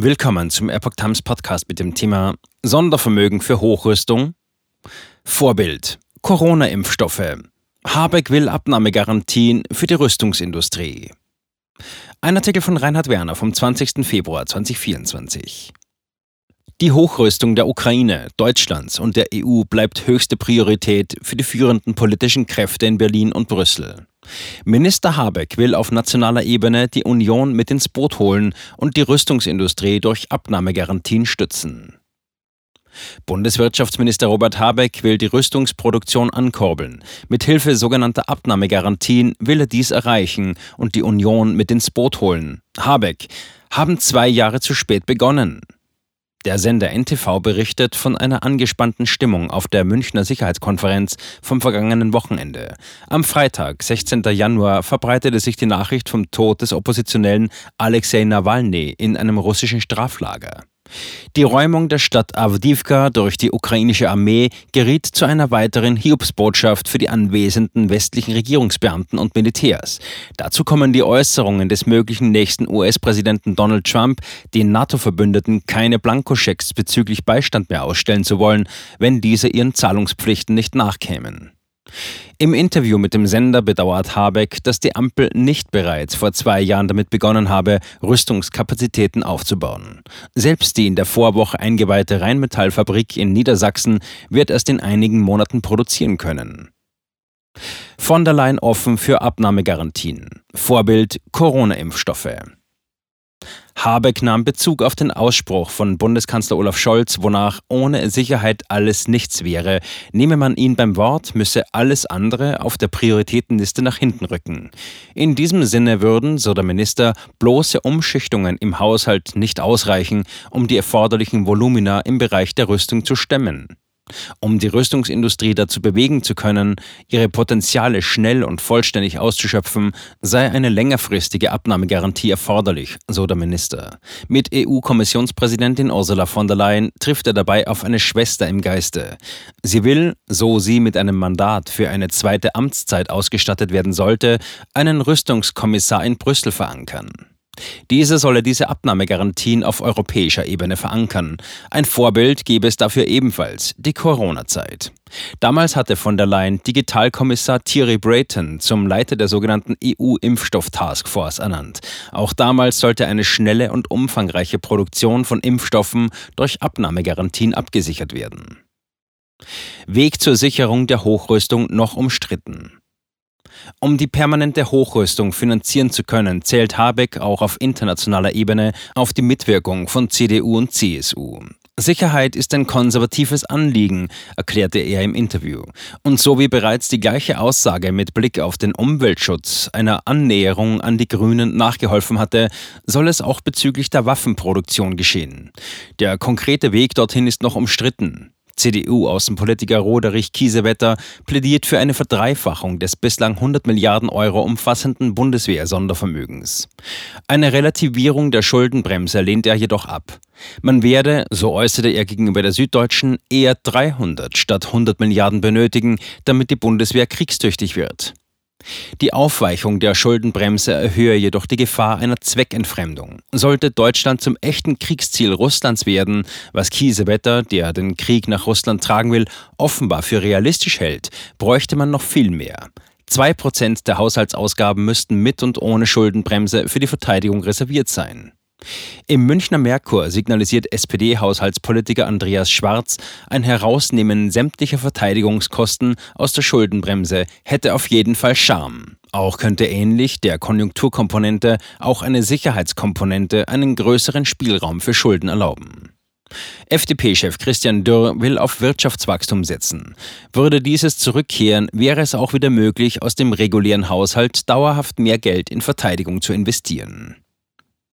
Willkommen zum Epoch Times Podcast mit dem Thema Sondervermögen für Hochrüstung. Vorbild Corona-Impfstoffe. Habeck will Abnahmegarantien für die Rüstungsindustrie. Ein Artikel von Reinhard Werner vom 20. Februar 2024. Die Hochrüstung der Ukraine, Deutschlands und der EU bleibt höchste Priorität für die führenden politischen Kräfte in Berlin und Brüssel. Minister Habeck will auf nationaler Ebene die Union mit ins Boot holen und die Rüstungsindustrie durch Abnahmegarantien stützen. Bundeswirtschaftsminister Robert Habeck will die Rüstungsproduktion ankurbeln. Mit Hilfe sogenannter Abnahmegarantien will er dies erreichen und die Union mit ins Boot holen. Habeck haben zwei Jahre zu spät begonnen. Der Sender NTV berichtet von einer angespannten Stimmung auf der Münchner Sicherheitskonferenz vom vergangenen Wochenende. Am Freitag, 16. Januar, verbreitete sich die Nachricht vom Tod des Oppositionellen Alexei Nawalny in einem russischen Straflager. Die Räumung der Stadt Avdivka durch die ukrainische Armee geriet zu einer weiteren Hiobsbotschaft für die anwesenden westlichen Regierungsbeamten und Militärs. Dazu kommen die Äußerungen des möglichen nächsten US-Präsidenten Donald Trump, den NATO-Verbündeten keine Blankoschecks bezüglich Beistand mehr ausstellen zu wollen, wenn diese ihren Zahlungspflichten nicht nachkämen. Im Interview mit dem Sender bedauert Habeck, dass die Ampel nicht bereits vor zwei Jahren damit begonnen habe, Rüstungskapazitäten aufzubauen. Selbst die in der Vorwoche eingeweihte Rheinmetallfabrik in Niedersachsen wird erst in einigen Monaten produzieren können. Von der Leyen offen für Abnahmegarantien. Vorbild Corona-Impfstoffe. Habeck nahm Bezug auf den Ausspruch von Bundeskanzler Olaf Scholz, wonach ohne Sicherheit alles nichts wäre. Nehme man ihn beim Wort, müsse alles andere auf der Prioritätenliste nach hinten rücken. In diesem Sinne würden, so der Minister, bloße Umschichtungen im Haushalt nicht ausreichen, um die erforderlichen Volumina im Bereich der Rüstung zu stemmen. Um die Rüstungsindustrie dazu bewegen zu können, ihre Potenziale schnell und vollständig auszuschöpfen, sei eine längerfristige Abnahmegarantie erforderlich, so der Minister. Mit EU-Kommissionspräsidentin Ursula von der Leyen trifft er dabei auf eine Schwester im Geiste. Sie will, so sie mit einem Mandat für eine zweite Amtszeit ausgestattet werden sollte, einen Rüstungskommissar in Brüssel verankern. Diese solle diese Abnahmegarantien auf europäischer Ebene verankern. Ein Vorbild gebe es dafür ebenfalls, die Corona-Zeit. Damals hatte von der Leyen Digitalkommissar Thierry Brayton zum Leiter der sogenannten EU-Impfstoff-Taskforce ernannt. Auch damals sollte eine schnelle und umfangreiche Produktion von Impfstoffen durch Abnahmegarantien abgesichert werden. Weg zur Sicherung der Hochrüstung noch umstritten. Um die permanente Hochrüstung finanzieren zu können, zählt Habeck auch auf internationaler Ebene auf die Mitwirkung von CDU und CSU. Sicherheit ist ein konservatives Anliegen, erklärte er im Interview. Und so wie bereits die gleiche Aussage mit Blick auf den Umweltschutz einer Annäherung an die Grünen nachgeholfen hatte, soll es auch bezüglich der Waffenproduktion geschehen. Der konkrete Weg dorthin ist noch umstritten. CDU-Außenpolitiker Roderich Kiesewetter plädiert für eine Verdreifachung des bislang 100 Milliarden Euro umfassenden Bundeswehr-Sondervermögens. Eine Relativierung der Schuldenbremse lehnt er jedoch ab. Man werde, so äußerte er gegenüber der Süddeutschen, eher 300 statt 100 Milliarden benötigen, damit die Bundeswehr kriegstüchtig wird. Die Aufweichung der Schuldenbremse erhöhe jedoch die Gefahr einer Zweckentfremdung. Sollte Deutschland zum echten Kriegsziel Russlands werden, was Kiesewetter, der den Krieg nach Russland tragen will, offenbar für realistisch hält, bräuchte man noch viel mehr. Zwei Prozent der Haushaltsausgaben müssten mit und ohne Schuldenbremse für die Verteidigung reserviert sein. Im Münchner Merkur signalisiert SPD-Haushaltspolitiker Andreas Schwarz, ein Herausnehmen sämtlicher Verteidigungskosten aus der Schuldenbremse hätte auf jeden Fall Charme. Auch könnte ähnlich der Konjunkturkomponente auch eine Sicherheitskomponente einen größeren Spielraum für Schulden erlauben. FDP-Chef Christian Dürr will auf Wirtschaftswachstum setzen. Würde dieses zurückkehren, wäre es auch wieder möglich, aus dem regulären Haushalt dauerhaft mehr Geld in Verteidigung zu investieren.